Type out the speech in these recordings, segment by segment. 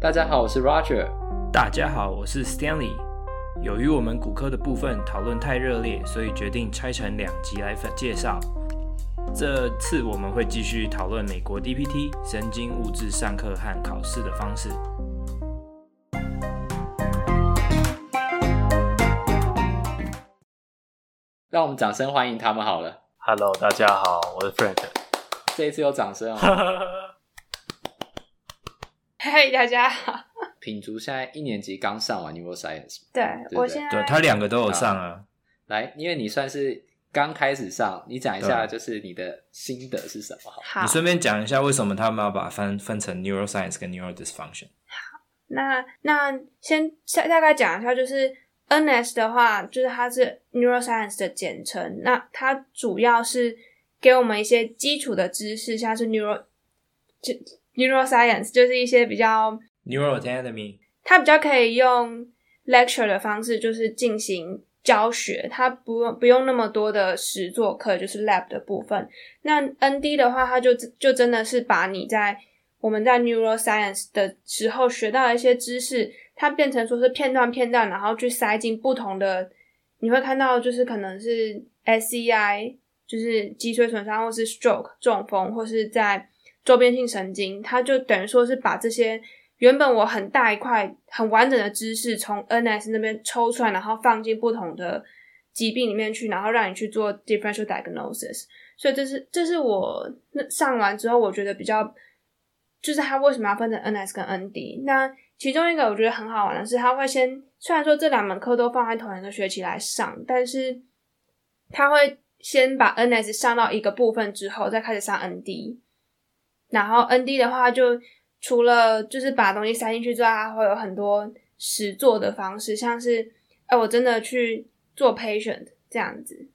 大家好，我是 Roger。大家好，我是 Stanley。由于我们骨科的部分讨论太热烈，所以决定拆成两集来介绍。这次我们会继续讨论美国 DPT 神经物质上课和考试的方式。让我们掌声欢迎他们好了。Hello，大家好，我是 Frank。这一次有掌声哦。嘿，大家好。品竹现在一年级刚上完 Neuroscience，对，对对我现在对他两个都有上啊。来，因为你算是刚开始上，你讲一下就是你的心得是什么？好，好，你顺便讲一下为什么他们要把分分成 Neuroscience 跟 Neurodysfunction。好，那那先大概讲一下，就是 NS 的话，就是它是 Neuroscience 的简称，那它主要是给我们一些基础的知识，像是 Neuro 就。Neuroscience 就是一些比较 Neuroanatomy，它比较可以用 lecture 的方式，就是进行教学，它不用不用那么多的实作课，就是 lab 的部分。那 ND 的话，它就就真的是把你在我们在 Neuroscience 的时候学到的一些知识，它变成说是片段片段，然后去塞进不同的，你会看到就是可能是 SCI，就是脊髓损伤，或是 stroke 中风，或是在周边性神经，它就等于说是把这些原本我很大一块很完整的知识从 NS 那边抽出来，然后放进不同的疾病里面去，然后让你去做 differential diagnosis。所以这是这是我那上完之后，我觉得比较就是它为什么要分成 NS 跟 ND。那其中一个我觉得很好玩的是，他会先虽然说这两门课都放在同一个学期来上，但是他会先把 NS 上到一个部分之后，再开始上 ND。然后 ND 的话，就除了就是把东西塞进去之外，它会有很多实做的方式，像是哎，我真的去做 patient 这样子。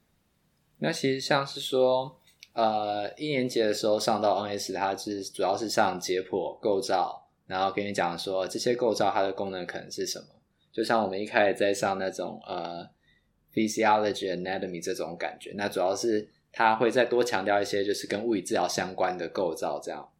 那其实像是说，呃，一年级的时候上到 NS，它是主要是上解剖构造，然后跟你讲说这些构造它的功能可能是什么。就像我们一开始在上那种呃 physiology anatomy 这种感觉，那主要是。他会再多强调一些，就是跟物理治疗相关的构造这样。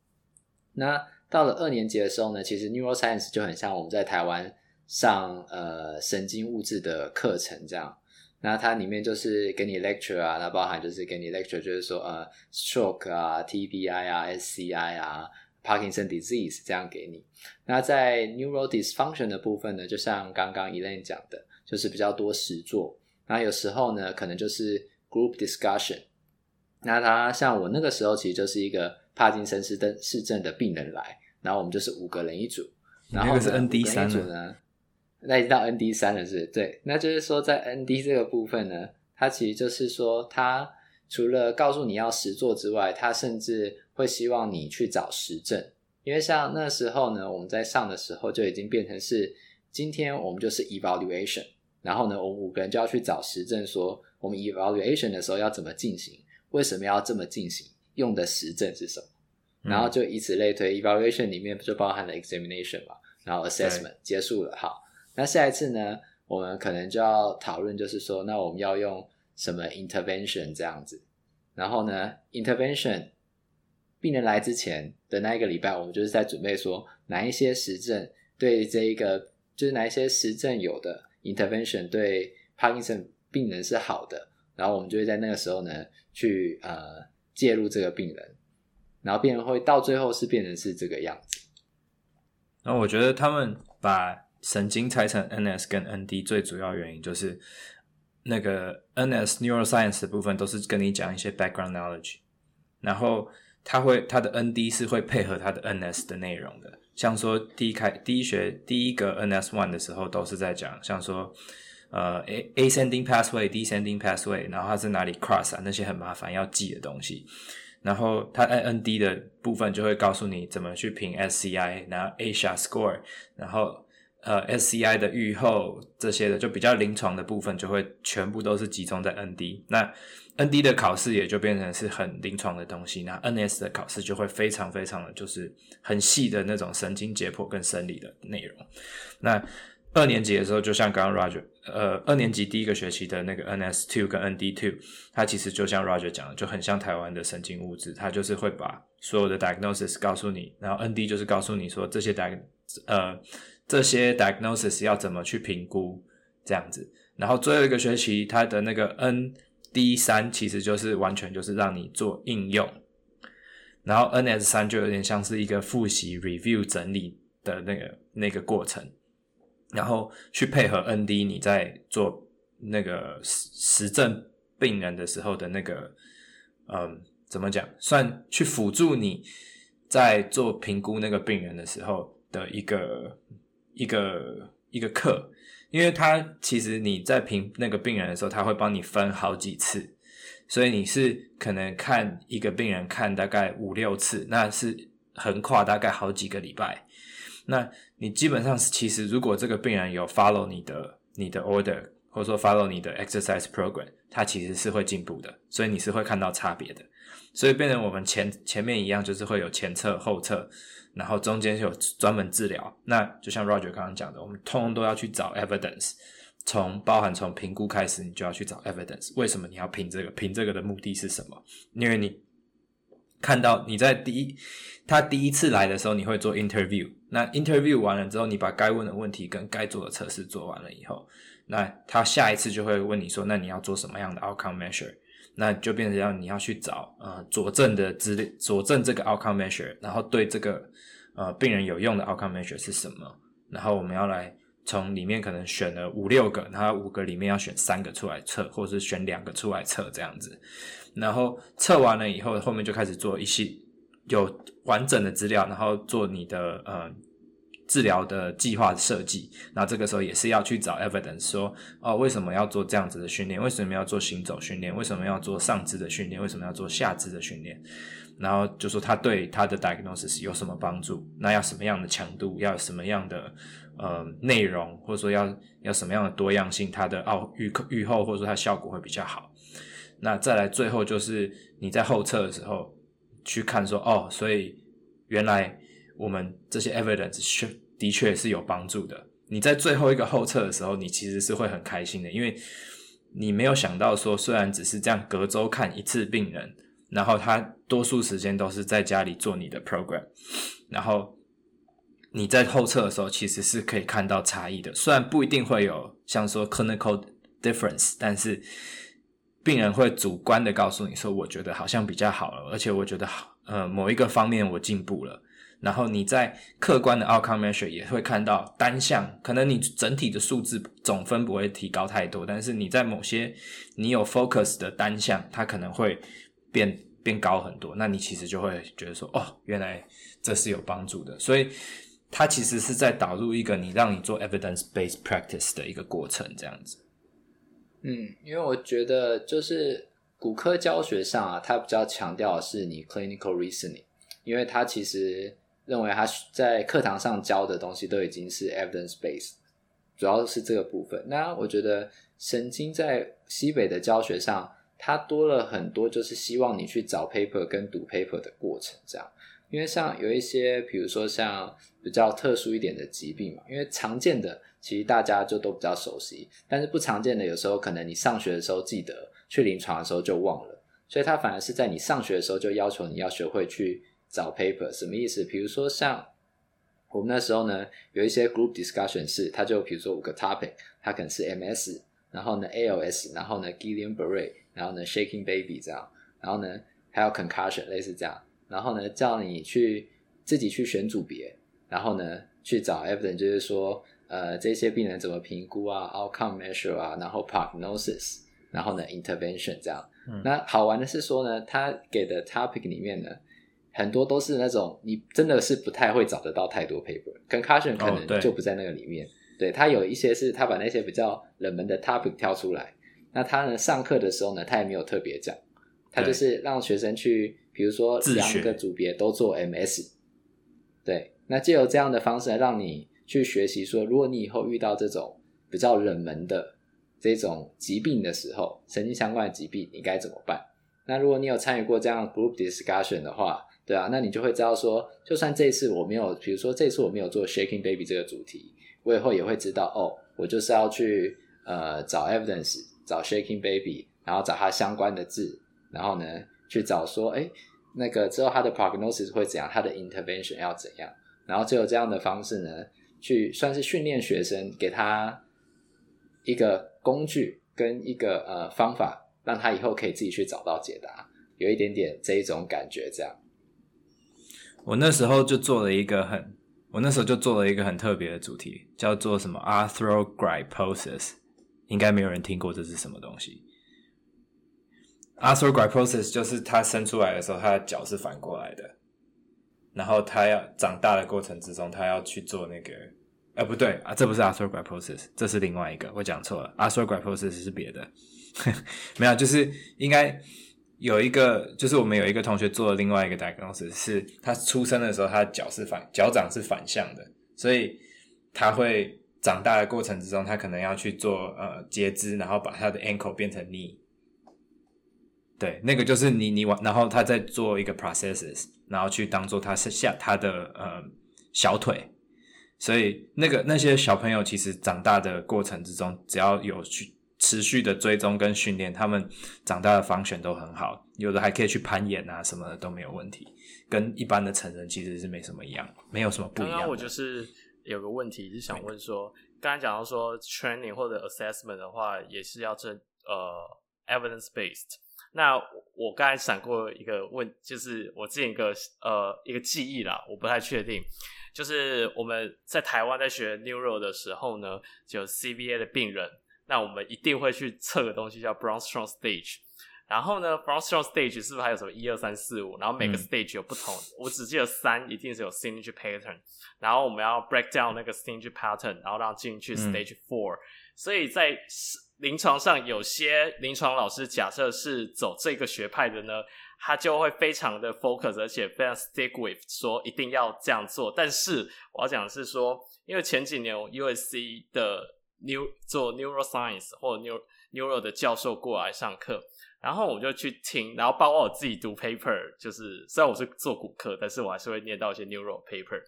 那到了二年级的时候呢，其实 neuroscience 就很像我们在台湾上呃神经物质的课程这样。那它里面就是给你 lecture 啊，那包含就是给你 lecture，就是说呃 stroke 啊、TBI 啊、SCI 啊、Parkinson disease 这样给你。那在 neurodysfunction 的部分呢，就像刚刚 Elaine 讲的，就是比较多实作。那有时候呢，可能就是 group discussion。那他像我那个时候，其实就是一个帕金森氏症氏症的病人来，然后我们就是五个人一组，然后是 ND 三组呢，那已经到 ND 三了，是不是？对，那就是说在 ND 这个部分呢，他其实就是说，他除了告诉你要实作之外，他甚至会希望你去找实证，因为像那时候呢，我们在上的时候就已经变成是今天我们就是 evaluation，然后呢，我们五个人就要去找实证，说我们 evaluation 的时候要怎么进行。为什么要这么进行？用的实证是什么？嗯、然后就以此类推，evaluation 里面不就包含了 examination 嘛？然后 assessment 结束了。好，那下一次呢，我们可能就要讨论，就是说，那我们要用什么 intervention 这样子？然后呢，intervention 病人来之前的那一个礼拜，我们就是在准备说哪一些实证对这一个，就是哪一些实证有的 intervention 对 Parkinson 病人是好的。然后我们就会在那个时候呢，去呃介入这个病人，然后病人会到最后是变成是这个样子。那我觉得他们把神经拆成 NS 跟 ND 最主要原因就是那个 NS neuroscience 的部分都是跟你讲一些 background knowledge，然后他会他的 ND 是会配合他的 NS 的内容的，像说第一开第一学第一个 NS one 的时候都是在讲，像说。呃，a ascending pathway，descending pathway，然后它是哪里 cross 啊？那些很麻烦要记的东西。然后它 ND 的部分就会告诉你怎么去评 SCI，然后 Asia score，然后呃 SCI 的预后这些的，就比较临床的部分就会全部都是集中在 ND。那 ND 的考试也就变成是很临床的东西。那 NS 的考试就会非常非常的就是很细的那种神经解剖跟生理的内容。那二年级的时候，就像刚刚 Roger，呃，二年级第一个学期的那个 NS two 跟 ND two，它其实就像 Roger 讲的，就很像台湾的神经物质，它就是会把所有的 diagnosis 告诉你，然后 ND 就是告诉你说这些 di 呃这些 diagnosis 要怎么去评估这样子，然后最后一个学期它的那个 ND 三其实就是完全就是让你做应用，然后 NS 三就有点像是一个复习 review 整理的那个那个过程。然后去配合 ND，你在做那个实实证病人的时候的那个，嗯，怎么讲？算去辅助你在做评估那个病人的时候的一个一个一个课，因为他其实你在评那个病人的时候，他会帮你分好几次，所以你是可能看一个病人看大概五六次，那是横跨大概好几个礼拜。那你基本上是，其实如果这个病人有 follow 你的你的 order，或者说 follow 你的 exercise program，他其实是会进步的，所以你是会看到差别的。所以变成我们前前面一样，就是会有前测后测，然后中间有专门治疗。那就像 Roger 刚刚讲的，我们通通都要去找 evidence，从包含从评估开始，你就要去找 evidence。为什么你要评这个？评这个的目的是什么？因为你看到你在第一他第一次来的时候，你会做 interview。那 interview 完了之后，你把该问的问题跟该做的测试做完了以后，那他下一次就会问你说，那你要做什么样的 outcome measure？那就变成要你要去找呃佐证的资料，佐证这个 outcome measure，然后对这个呃病人有用的 outcome measure 是什么？然后我们要来从里面可能选了五六个，然后五个里面要选三个出来测，或者是选两个出来测这样子。然后测完了以后，后面就开始做一些。有完整的资料，然后做你的呃治疗的计划设计。那这个时候也是要去找 evidence，说哦，为什么要做这样子的训练？为什么要做行走训练？为什么要做上肢的训练？为什么要做下肢的训练？然后就说他对他的 diagnosis 有什么帮助？那要什么样的强度？要什么样的呃内容？或者说要要什么样的多样性？它的奥预预后或者说它效果会比较好。那再来最后就是你在后测的时候。去看说哦，所以原来我们这些 evidence 确的确是有帮助的。你在最后一个后测的时候，你其实是会很开心的，因为你没有想到说，虽然只是这样隔周看一次病人，然后他多数时间都是在家里做你的 program，然后你在后测的时候其实是可以看到差异的。虽然不一定会有像说 clinical difference，但是。病人会主观的告诉你说：“我觉得好像比较好了，而且我觉得好，呃，某一个方面我进步了。”然后你在客观的 outcome measure 也会看到单项，可能你整体的数字总分不会提高太多，但是你在某些你有 focus 的单项，它可能会变变高很多。那你其实就会觉得说：“哦，原来这是有帮助的。”所以它其实是在导入一个你让你做 evidence based practice 的一个过程，这样子。嗯，因为我觉得就是骨科教学上啊，它比较强调的是你 clinical reasoning，因为它其实认为他在课堂上教的东西都已经是 evidence based，主要是这个部分。那我觉得神经在西北的教学上，它多了很多，就是希望你去找 paper 跟读 paper 的过程，这样。因为像有一些，比如说像比较特殊一点的疾病嘛，因为常见的。其实大家就都比较熟悉，但是不常见的，有时候可能你上学的时候记得，去临床的时候就忘了，所以他反而是在你上学的时候就要求你要学会去找 paper，什么意思？比如说像我们那时候呢，有一些 group discussion 是，他就比如说五个 topic，它可能是 MS，然后呢 ALS，然后呢 Guillain-Barré，然后呢 Shaking Baby 这样，然后呢还有 concussion 类似这样，然后呢叫你去自己去选组别，然后呢去找 evidence，就是说。呃，这些病人怎么评估啊？Outcome measure 啊，然后 prognosis，然后呢，intervention 这样。嗯。那好玩的是说呢，他给的 topic 里面呢，很多都是那种你真的是不太会找得到太多 paper。Concussion 可能就不在那个里面。哦、对，他有一些是他把那些比较冷门的 topic 挑出来。那他呢，上课的时候呢，他也没有特别讲，他就是让学生去，比如说两个组别都做 MS。对，那借由这样的方式来让你。去学习说，如果你以后遇到这种比较冷门的这种疾病的时候，神经相关的疾病，你该怎么办？那如果你有参与过这样 group discussion 的话，对啊，那你就会知道说，就算这次我没有，比如说这次我没有做 Shaking Baby 这个主题，我以后也会知道哦，我就是要去呃找 evidence，找 shaking baby，然后找它相关的字，然后呢去找说，哎，那个之后他的 prognosis 会怎样，他的 intervention 要怎样，然后只有这样的方式呢，去算是训练学生，给他一个工具跟一个呃方法，让他以后可以自己去找到解答，有一点点这一种感觉这样。我那时候就做了一个很，我那时候就做了一个很特别的主题，叫做什么 arthrogryposis，应该没有人听过这是什么东西。Arthrogryposis 就是他生出来的时候，他的脚是反过来的，然后他要长大的过程之中，他要去做那个，呃，不对啊，这不是 arthrogryposis，这是另外一个，我讲错了，arthrogryposis 是别的，没有，就是应该。有一个，就是我们有一个同学做了另外一个 diagnosis，是他出生的时候，他的脚是反脚掌是反向的，所以他会长大的过程之中，他可能要去做呃截肢，然后把他的 ankle 变成 knee。对，那个就是你你往，然后他再做一个 processes，然后去当做他是下他的呃小腿，所以那个那些小朋友其实长大的过程之中，只要有去。持续的追踪跟训练，他们长大的 function 都很好，有的还可以去攀岩啊什么的都没有问题，跟一般的成人其实是没什么一样，没有什么不一样。刚刚我就是有个问题是想问说，刚才讲到说 training 或者 assessment 的话，也是要这呃 evidence based。那我刚才闪过一个问，就是我之前一个呃一个记忆啦，我不太确定，就是我们在台湾在学 neuro 的时候呢，就有 CVA 的病人。那我们一定会去测个东西叫 Brown-Strong Stage，然后呢，Brown-Strong Stage 是不是还有什么一二三四五？然后每个 stage 有不同，嗯、我只记得三一定是有 signature pattern，然后我们要 break down 那个 signature pattern，然后让进去 stage four、嗯。所以在临床上，有些临床老师假设是走这个学派的呢，他就会非常的 focus，而且非常 stick with 说一定要这样做。但是我要讲的是说，因为前几年 USC 的 New 做 neuroscience 或 neuro neuro 的教授过来上课，然后我就去听，然后包括我自己读 paper，就是虽然我是做骨科，但是我还是会念到一些 neuro paper。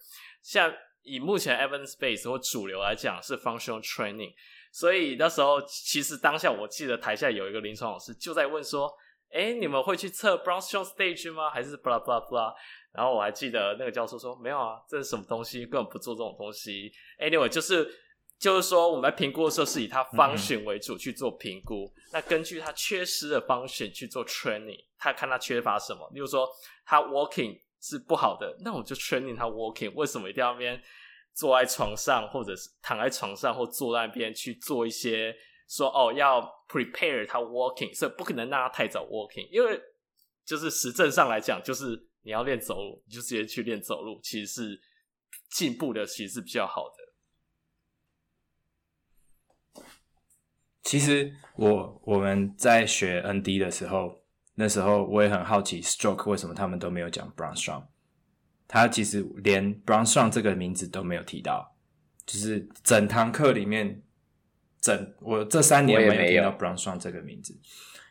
像以目前 evidence base 或主流来讲是 functional training，所以那时候其实当下我记得台下有一个临床老师就在问说：“哎，你们会去测 Brown-Strong stage 吗？还是 blah blah blah？” 然后我还记得那个教授说：“没有啊，这是什么东西？根本不做这种东西。”Anyway，就是。就是说，我们在评估的时候是以他 function 为主去做评估。那根据他缺失的 function 去做 training，他看他缺乏什么。例如说，他 walking 是不好的，那我就 training 他 walking。为什么一定要那边坐在床上，或者是躺在床上，或坐在那边去做一些说哦要 prepare 他 walking，所以不可能让他太早 walking，因为就是实证上来讲，就是你要练走路，你就直接去练走路，其实是进步的，其实是比较好的。其实我我们在学 ND 的时候，那时候我也很好奇，stroke 为什么他们都没有讲 Brown-Strong？他其实连 Brown-Strong 这个名字都没有提到，就是整堂课里面，整我这三年没有听到 Brown-Strong 这个名字，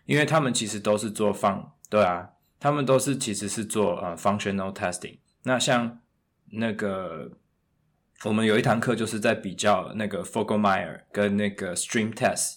因为他们其实都是做放，对啊，他们都是其实是做呃 functional testing。那像那个。我们有一堂课就是在比较那个 Fogel-Meyer 跟那个 Stream Test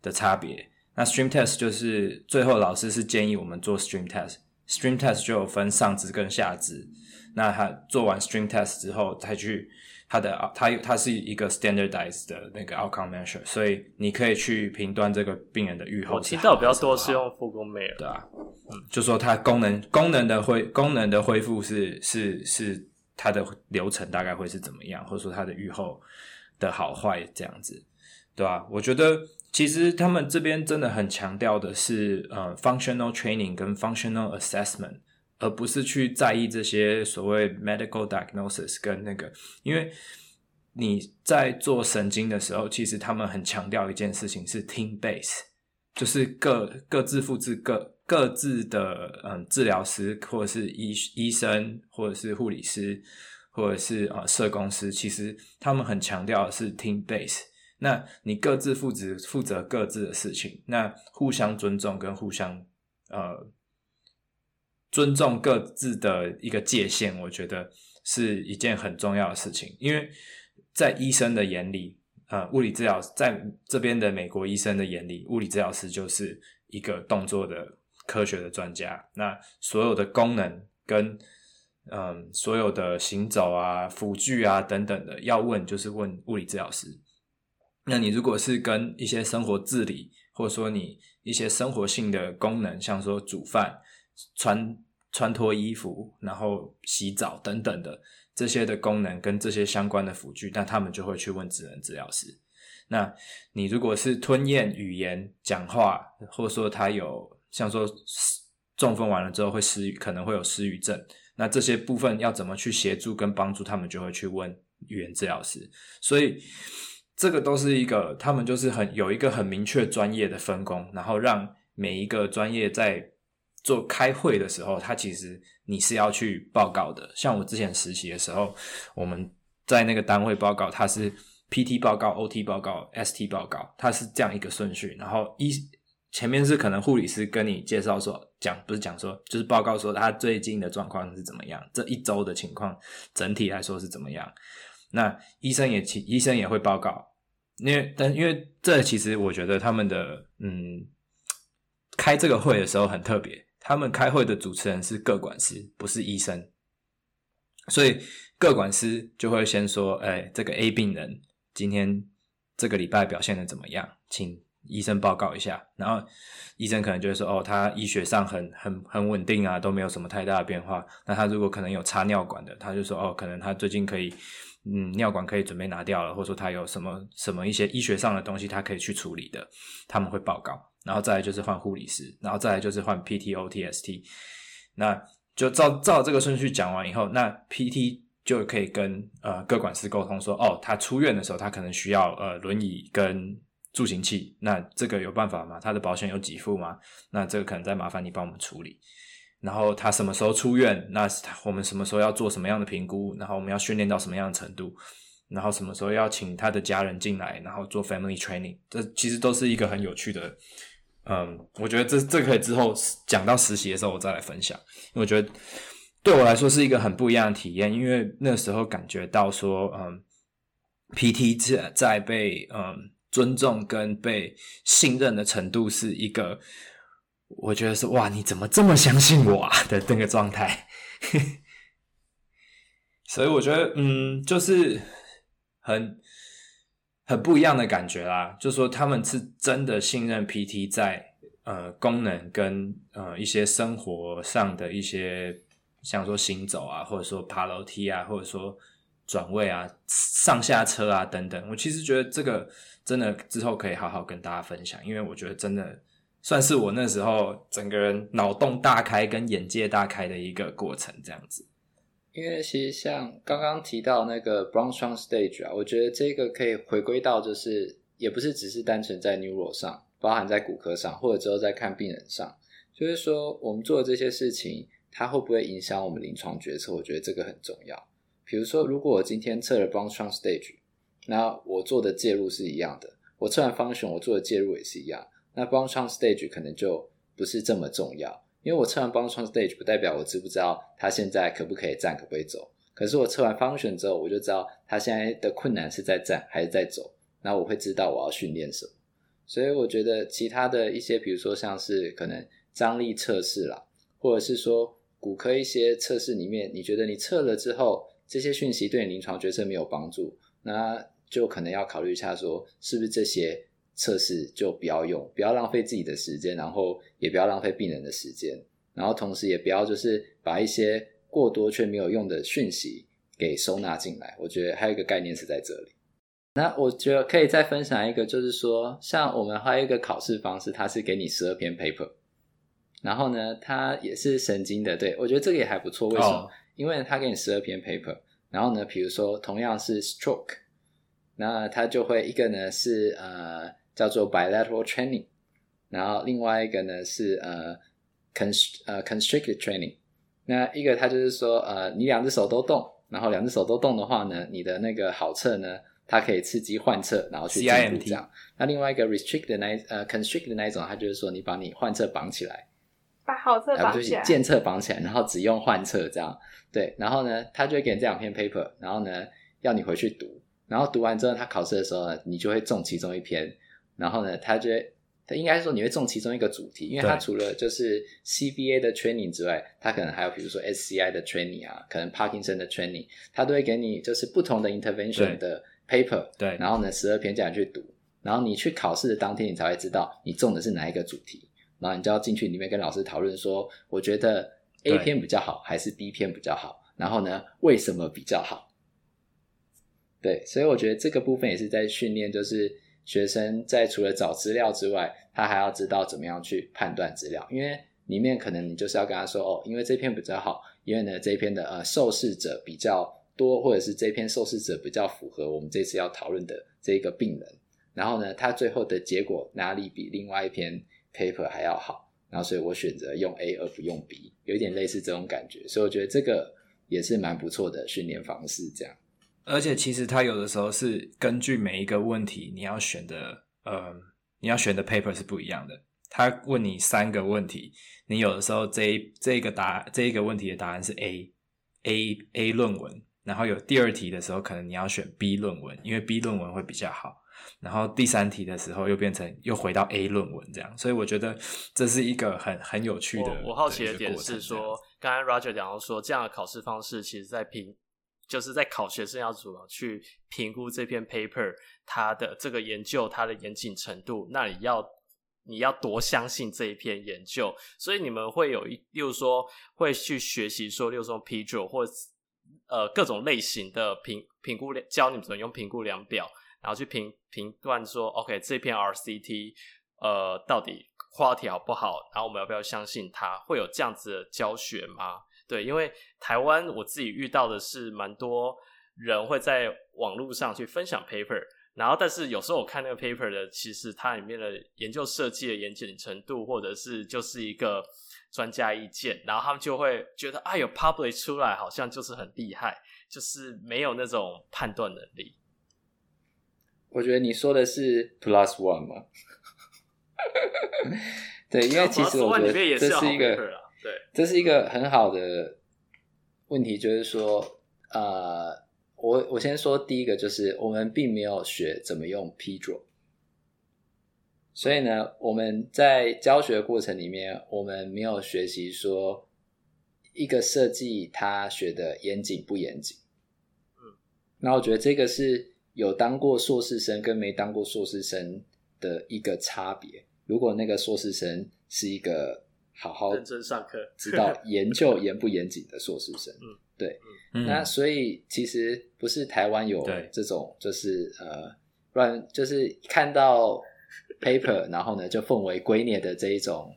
的差别。那 Stream Test 就是最后老师是建议我们做 Stream Test。Stream Test 就有分上肢跟下肢。那他做完 Stream Test 之后，再去他的他它是一个 standardized 的那个 outcome measure，所以你可以去评断这个病人的预后。我听到比较多是用 Fogel-Meyer，对啊，嗯，就说它功能功能的恢功能的恢复是是是。它的流程大概会是怎么样，或者说它的预后的好坏这样子，对吧？我觉得其实他们这边真的很强调的是呃，functional training 跟 functional assessment，而不是去在意这些所谓 medical diagnosis 跟那个，因为你在做神经的时候，其实他们很强调一件事情是 team base，就是各各自复制各。各自的嗯，治疗师或者是医医生，或者是护理师，或者是啊、呃、社工师，其实他们很强调的是 team base。那你各自负责负责各自的事情，那互相尊重跟互相呃尊重各自的一个界限，我觉得是一件很重要的事情。因为在医生的眼里，呃，物理治疗在这边的美国医生的眼里，物理治疗师就是一个动作的科学的专家。那所有的功能跟嗯、所有的行走啊、辅具啊等等的，要问就是问物理治疗师。那你如果是跟一些生活自理，或者说你一些生活性的功能，像说煮饭、穿穿脱衣服，然后洗澡等等的这些的功能跟这些相关的辅具，那他们就会去问职能治疗师。那你如果是吞咽、语言、讲话，或者说他有像说中风完了之后会失语，可能会有失语症，那这些部分要怎么去协助跟帮助他们，就会去问语言治疗师。所以。这个都是一个，他们就是很有一个很明确专业的分工，然后让每一个专业在做开会的时候，他其实你是要去报告的。像我之前实习的时候，我们在那个单位报告，它是 PT 报告、OT 报告、ST 报告，它是这样一个顺序。然后一前面是可能护理师跟你介绍说，讲不是讲说，就是报告说他最近的状况是怎么样，这一周的情况整体来说是怎么样。那医生也医生也会报告。因为，但因为这其实我觉得他们的嗯，开这个会的时候很特别，他们开会的主持人是各管师，不是医生，所以各管师就会先说：“哎，这个 A 病人今天这个礼拜表现的怎么样？请医生报告一下。”然后医生可能就会说：“哦，他医学上很很很稳定啊，都没有什么太大的变化。”那他如果可能有插尿管的，他就说：“哦，可能他最近可以。”嗯，尿管可以准备拿掉了，或者说他有什么什么一些医学上的东西，他可以去处理的，他们会报告。然后再来就是换护理师，然后再来就是换 PT、OT、ST。那就照照这个顺序讲完以后，那 PT 就可以跟呃各管师沟通说，哦，他出院的时候他可能需要呃轮椅跟助行器，那这个有办法吗？他的保险有给付吗？那这个可能再麻烦你帮我们处理。然后他什么时候出院？那我们什么时候要做什么样的评估？然后我们要训练到什么样的程度？然后什么时候要请他的家人进来，然后做 family training？这其实都是一个很有趣的，嗯，我觉得这这可以之后讲到实习的时候我再来分享。因为我觉得对我来说是一个很不一样的体验，因为那时候感觉到说，嗯，PT 在在被嗯尊重跟被信任的程度是一个。我觉得是哇，你怎么这么相信我啊的那个状态，所以我觉得嗯，就是很很不一样的感觉啦。就说他们是真的信任 PT 在呃功能跟呃一些生活上的一些，像说行走啊，或者说爬楼梯啊，或者说转位啊、上下车啊等等。我其实觉得这个真的之后可以好好跟大家分享，因为我觉得真的。算是我那时候整个人脑洞大开跟眼界大开的一个过程，这样子。因为其实像刚刚提到那个 Bronze Stage 啊，我觉得这个可以回归到就是，也不是只是单纯在 Neuro 上，包含在骨科上，或者之后在看病人上，就是说我们做的这些事情，它会不会影响我们临床决策？我觉得这个很重要。比如说，如果我今天测了 Bronze Stage，那我做的介入是一样的，我测完 Function，我做的介入也是一样。那 Bronze Stage 可能就不是这么重要，因为我测完 Bronze Stage 不代表我知不知道他现在可不可以站，可不可以走。可是我测完 Function 之后，我就知道他现在的困难是在站还是在走，那我会知道我要训练什么。所以我觉得其他的一些，比如说像是可能张力测试啦，或者是说骨科一些测试里面，你觉得你测了之后，这些讯息对你临床决策没有帮助，那就可能要考虑一下说，是不是这些。测试就不要用，不要浪费自己的时间，然后也不要浪费病人的时间，然后同时也不要就是把一些过多却没有用的讯息给收纳进来。我觉得还有一个概念是在这里。那我觉得可以再分享一个，就是说，像我们还有一个考试方式，它是给你十二篇 paper，然后呢，它也是神经的。对，我觉得这个也还不错。为什么？Oh. 因为它给你十二篇 paper，然后呢，比如说同样是 stroke，那它就会一个呢是呃。叫做 bilateral training，然后另外一个呢是呃 const 呃 constricted training，那一个它就是说呃你两只手都动，然后两只手都动的话呢，你的那个好侧呢，它可以刺激患侧，然后去进步这样。那另外一个 restricted 那呃 constricted 那一种，它就是说你把你患侧绑起来，把好侧绑起来，就是健侧绑起来，然后只用患侧这样。对，然后呢，他就会给你这两篇 paper，然后呢要你回去读。然后读完之后，他考试的时候呢，你就会中其中一篇，然后呢，他就会。他应该说你会中其中一个主题，因为他除了就是 CBA 的 training 之外，他可能还有比如说 SCI 的 training 啊，可能 Parkinson 的 training，他都会给你就是不同的 intervention 的 paper，对，然后呢十二篇这样去读，然后你去考试的当天，你才会知道你中的是哪一个主题，然后你就要进去里面跟老师讨论说，我觉得 A 篇比较好还是 B 篇比较好，然后呢为什么比较好？对，所以我觉得这个部分也是在训练，就是。学生在除了找资料之外，他还要知道怎么样去判断资料，因为里面可能你就是要跟他说哦，因为这篇比较好，因为呢这篇的呃受试者比较多，或者是这篇受试者比较符合我们这次要讨论的这个病人，然后呢他最后的结果哪里比另外一篇 paper 还要好，然后所以我选择用 A 而不用 B，有点类似这种感觉，所以我觉得这个也是蛮不错的训练方式，这样。而且其实他有的时候是根据每一个问题你要选的，呃，你要选的 paper 是不一样的。他问你三个问题，你有的时候这一这个答这一个问题的答案是 A A A 论文，然后有第二题的时候可能你要选 B 论文，因为 B 论文会比较好。然后第三题的时候又变成又回到 A 论文这样，所以我觉得这是一个很很有趣的。我，我好奇的点是说，刚刚 Roger 讲到说，这样的考试方式其实在评。就是在考学生要怎么去评估这篇 paper 它的这个研究它的严谨程度，那你要你要多相信这一篇研究，所以你们会有一，例如说会去学习说，例如说 PDRO 或呃各种类型的评评估量，教你们怎么用评估量表，然后去评评断说，OK 这篇 RCT 呃到底 quality 好不好，然后我们要不要相信它，会有这样子的教学吗？对，因为台湾我自己遇到的是蛮多人会在网络上去分享 paper，然后但是有时候我看那个 paper 的，其实它里面的研究设计的严谨程度，或者是就是一个专家意见，然后他们就会觉得啊，有 publish 出来好像就是很厉害，就是没有那种判断能力。我觉得你说的是 plus one 吗？对，因为其实我觉得 这是一个。对，这是一个很好的问题，就是说，呃，我我先说第一个，就是我们并没有学怎么用 PDRO，所以呢，我们在教学过程里面，我们没有学习说一个设计他学的严谨不严谨。嗯，那我觉得这个是有当过硕士生跟没当过硕士生的一个差别。如果那个硕士生是一个好好认真上课，知道 研究严不严谨的硕士生，嗯，对，嗯，那所以其实不是台湾有这种，就是呃，乱，就是看到 paper，然后呢就奉为圭臬的这一种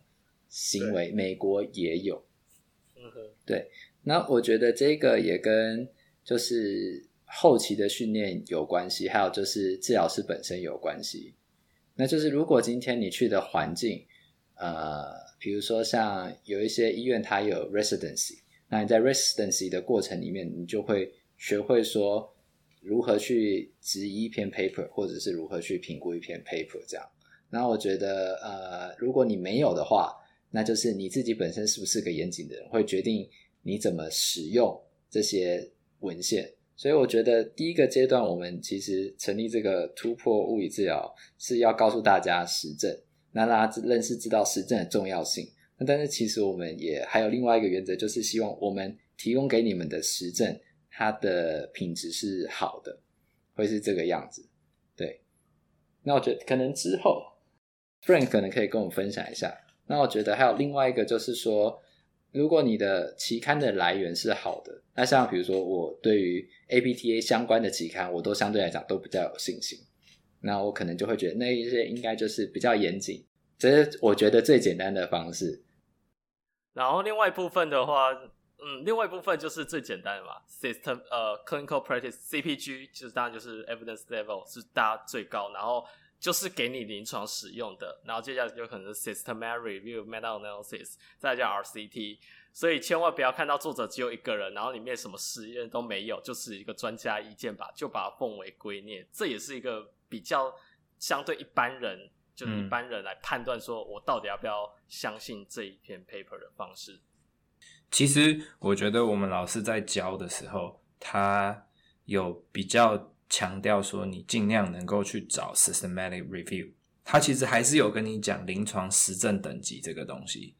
行为，美国也有，嗯哼，对，那我觉得这个也跟就是后期的训练有关系，还有就是治疗师本身有关系，那就是如果今天你去的环境，呃。比如说，像有一些医院，它有 residency，那你在 residency 的过程里面，你就会学会说如何去执一篇 paper，或者是如何去评估一篇 paper 这样。那我觉得，呃，如果你没有的话，那就是你自己本身是不是个严谨的人，会决定你怎么使用这些文献。所以我觉得第一个阶段，我们其实成立这个突破物理治疗，是要告诉大家实证。那大家认识知道实证的重要性，那但是其实我们也还有另外一个原则，就是希望我们提供给你们的实证，它的品质是好的，会是这个样子。对，那我觉得可能之后 Frank 可能可以跟我们分享一下。那我觉得还有另外一个就是说，如果你的期刊的来源是好的，那像比如说我对于 APTA 相关的期刊，我都相对来讲都比较有信心。那我可能就会觉得那一些应该就是比较严谨，这是我觉得最简单的方式。然后另外一部分的话，嗯，另外一部分就是最简单的嘛，system 呃，clinical practice CPG 就是当然就是 evidence level 是大家最高，然后就是给你临床使用的，然后接下来就可能是 systematic review meta analysis，再加 RCT。所以千万不要看到作者只有一个人，然后里面什么实验都没有，就是一个专家意见吧，就把它奉为圭臬。这也是一个比较相对一般人，就是一般人来判断说我到底要不要相信这一篇 paper 的方式。其实我觉得我们老师在教的时候，他有比较强调说，你尽量能够去找 systematic review。他其实还是有跟你讲临床实证等级这个东西。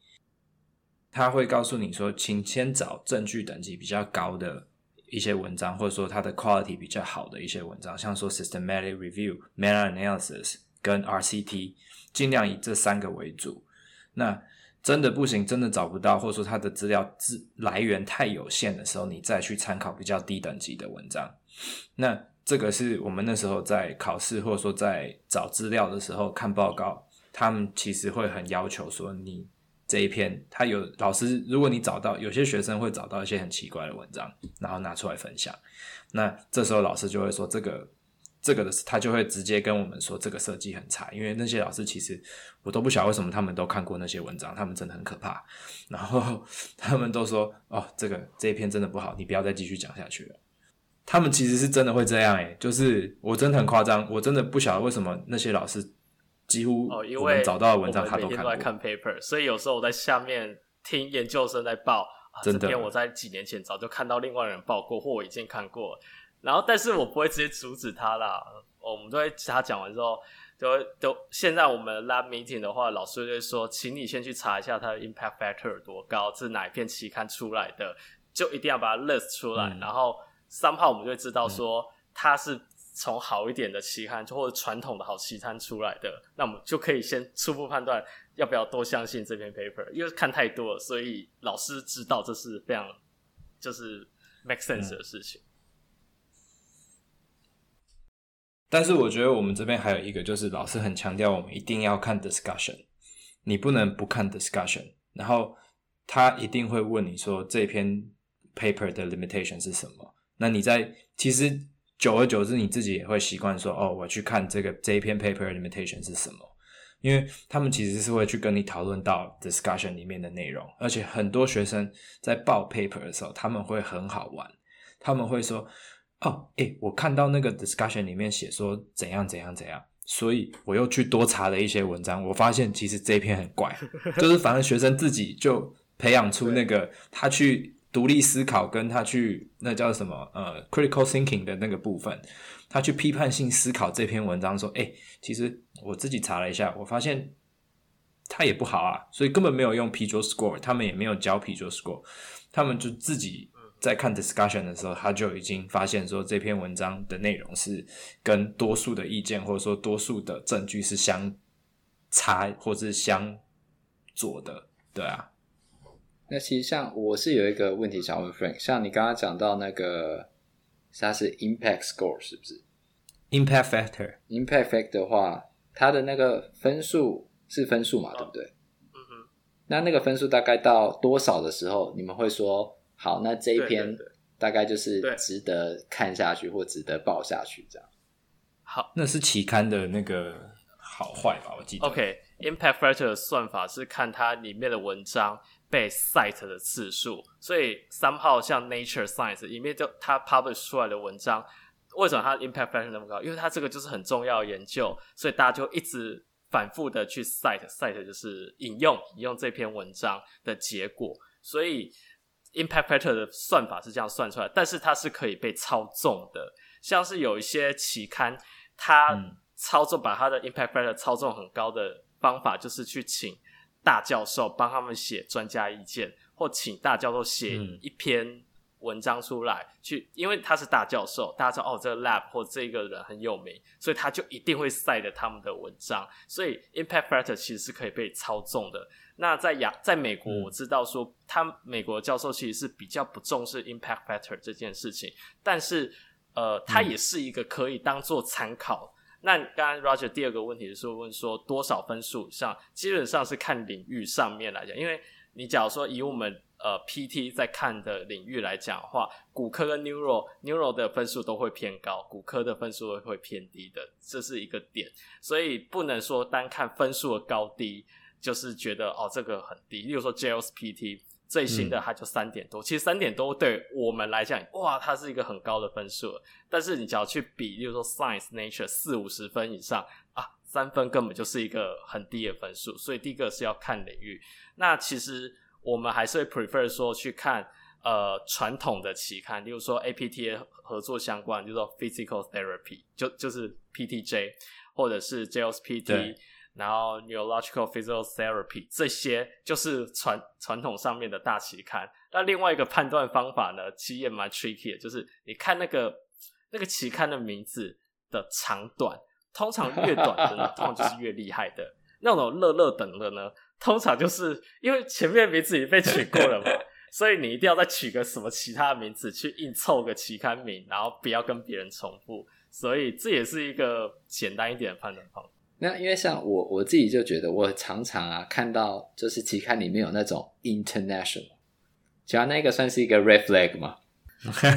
他会告诉你说，请先找证据等级比较高的一些文章，或者说它的 quality 比较好的一些文章，像说 systematic review、meta-analysis 跟 RCT，尽量以这三个为主。那真的不行，真的找不到，或者说它的资料资来源太有限的时候，你再去参考比较低等级的文章。那这个是我们那时候在考试或者说在找资料的时候看报告，他们其实会很要求说，你这一篇他有老师，如果你找到有些学生会找到一些很奇怪的文章，然后拿出来分享，那这时候老师就会说这个。这个的他就会直接跟我们说这个设计很差，因为那些老师其实我都不晓得为什么他们都看过那些文章，他们真的很可怕。然后 他们都说哦，这个这一篇真的不好，你不要再继续讲下去了。他们其实是真的会这样诶，就是我真的很夸张，我真的不晓得为什么那些老师几乎哦，因为找到的文章他都看过。我每天都在看 paper，所以有时候我在下面听研究生在报，啊，这篇我在几年前早就看到另外人报过，或我已经看过。然后，但是我不会直接阻止他啦。我们都会他讲完之后，就会都现在我们 lab meeting 的话，老师就会说，请你先去查一下它的 impact factor 有多高，是哪一篇期刊出来的，就一定要把它 list 出来。嗯、然后 somehow 我们就会知道说，它是从好一点的期刊，或者传统的好期刊出来的，那我们就可以先初步判断要不要多相信这篇 paper，因为看太多了，所以老师知道这是非常就是 make sense 的事情。嗯但是我觉得我们这边还有一个，就是老师很强调我们一定要看 discussion，你不能不看 discussion。然后他一定会问你说，这篇 paper 的 limitation 是什么？那你在其实久而久之，你自己也会习惯说，哦，我去看这个这一篇 paper limitation 是什么？因为他们其实是会去跟你讨论到 discussion 里面的内容，而且很多学生在报 paper 的时候，他们会很好玩，他们会说。哦，诶，我看到那个 discussion 里面写说怎样怎样怎样，所以我又去多查了一些文章，我发现其实这一篇很怪，就是反正学生自己就培养出那个他去独立思考，跟他去那叫什么呃 critical thinking 的那个部分，他去批判性思考这篇文章，说，诶，其实我自己查了一下，我发现他也不好啊，所以根本没有用 pjscore 他们也没有教 pjscore 他们就自己。在看 discussion 的时候，他就已经发现说，这篇文章的内容是跟多数的意见或者说多数的证据是相差或是相左的，对啊。那其实像我是有一个问题想问 Frank，像你刚刚讲到那个，它是 impact score 是不是？impact factor，impact factor 的话，它的那个分数是分数嘛，哦、对不对？嗯哼。那那个分数大概到多少的时候，你们会说？好，那这一篇大概就是值得看下去或值得报下去这样。好，那是期刊的那个好坏吧？我记得。OK，impact factor 的算法是看它里面的文章被 cite 的次数，所以 somehow 像 Nature Science 里面就它 publish 出来的文章，为什么它 impact factor 那么高？因为它这个就是很重要的研究，所以大家就一直反复的去 cite，cite 就是引用引用这篇文章的结果，所以。Impact factor 的算法是这样算出来，但是它是可以被操纵的。像是有一些期刊，它操纵把它的 Impact factor 操纵很高的方法，就是去请大教授帮他们写专家意见，或请大教授写一篇文章出来，去，因为他是大教授，大家知道哦，这个 lab 或这个人很有名，所以他就一定会 cite 他们的文章。所以 Impact factor 其实是可以被操纵的。那在亚在美国，我知道说，他美国教授其实是比较不重视 impact factor 这件事情，但是呃，它也是一个可以当做参考。那刚刚 Roger 第二个问题是问说多少分数上，基本上是看领域上面来讲，因为你假如说以我们呃 PT 在看的领域来讲的话，骨科跟 neuro neuro 的分数都会偏高，骨科的分数会偏低的，这是一个点，所以不能说单看分数的高低。就是觉得哦，这个很低。例如说 JLPT 最新的，它就三点多。嗯、其实三点多对我们来讲，哇，它是一个很高的分数。但是你只要去比，例如说 Science Nature 四五十分以上啊，三分根本就是一个很低的分数。所以第一个是要看领域。那其实我们还是会 prefer 说去看呃传统的期刊，例如说 APTA 合作相关，就是说 Physical Therapy，就就是 PTJ，或者是 JOSPT，然后 Neurological Physical Therapy 这些就是传传统上面的大期刊。那另外一个判断方法呢，其实也蛮 tricky 的，就是你看那个 那个期刊的名字的长短，通常越短的呢，通常就是越厉害的。那种乐乐等的呢，通常就是因为前面名字已经被取过了嘛，所以你一定要再取个什么其他的名字去硬凑个期刊名，然后不要跟别人重复。所以这也是一个简单一点的判断方法。那因为像我我自己就觉得，我常常啊看到就是期刊里面有那种 international，只要那个算是一个 red flag 吗？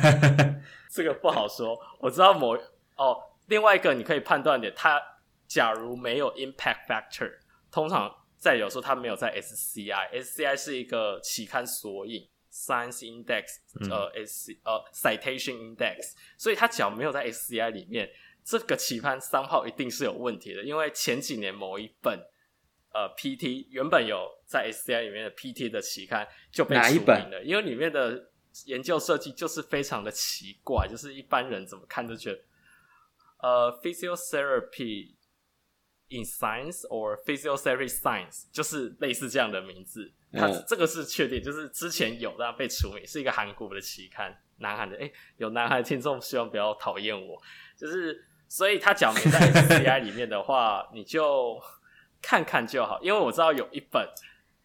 这个不好说。我知道某哦，另外一个你可以判断点，它假如没有 impact factor，通常在有时候它没有在 SCI，SCI 是一个期刊索引 Science Index，呃 S 呃 Citation Index，所以它只要没有在 SCI 里面。这个期刊三号一定是有问题的，因为前几年某一本呃 PT 原本有在 SCI 里面的 PT 的期刊就被除名了，因为里面的研究设计就是非常的奇怪，就是一般人怎么看都觉得呃 Physiotherapy in Science or Physiotherapy Science 就是类似这样的名字，它这个是确定，就是之前有但被除名，是一个韩国的期刊，南韩的，诶有南韩的听众希望不要讨厌我，就是。所以他讲没在 SCI 里面的话，你就看看就好。因为我知道有一本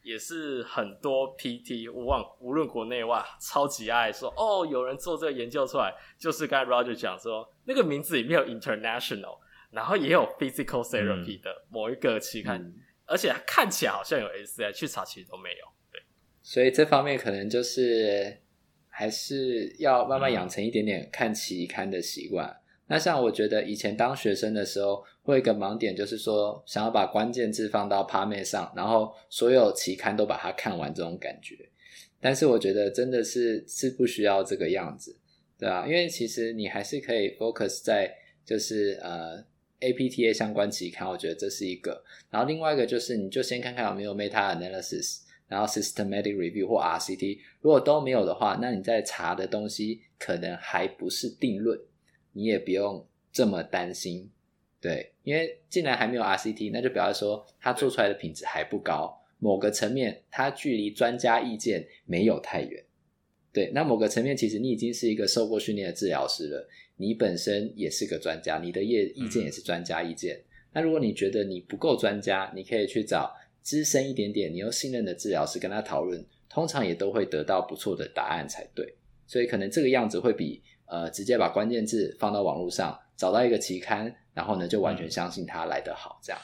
也是很多 PT 无论无论国内外超级爱说哦，有人做这个研究出来，就是刚才 Roger 讲说那个名字里面有 international，然后也有 physical therapy 的某一个期刊，嗯、而且看起来好像有 SCI，去查其实都没有。对，所以这方面可能就是还是要慢慢养成一点点看期刊的习惯。那像我觉得以前当学生的时候，会有一个盲点，就是说想要把关键字放到 p a m 上，然后所有期刊都把它看完这种感觉。但是我觉得真的是是不需要这个样子，对啊，因为其实你还是可以 focus 在就是呃 APTA 相关期刊，我觉得这是一个。然后另外一个就是你就先看看有没有 meta analysis，然后 systematic review 或 RCT，如果都没有的话，那你在查的东西可能还不是定论。你也不用这么担心，对，因为既然还没有 RCT，那就表示说他做出来的品质还不高。某个层面，它距离专家意见没有太远。对，那某个层面，其实你已经是一个受过训练的治疗师了，你本身也是个专家，你的业意见也是专家意见。嗯。那如果你觉得你不够专家，你可以去找资深一点点、你又信任的治疗师跟他讨论，通常也都会得到不错的答案才对。所以可能这个样子会比。呃，直接把关键字放到网络上，找到一个期刊，然后呢，就完全相信它来得好。这样，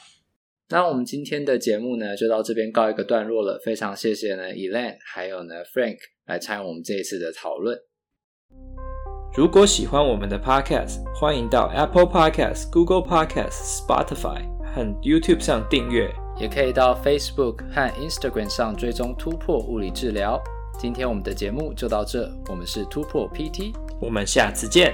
那我们今天的节目呢，就到这边告一个段落了。非常谢谢呢，Elaine 还有呢，Frank 来参与我们这一次的讨论。如果喜欢我们的 Podcast，欢迎到 Apple Podcast、Google Podcast、Spotify 和 YouTube 上订阅，也可以到 Facebook 和 Instagram 上追踪突破物理治疗。今天我们的节目就到这，我们是突破 PT。我们下次见。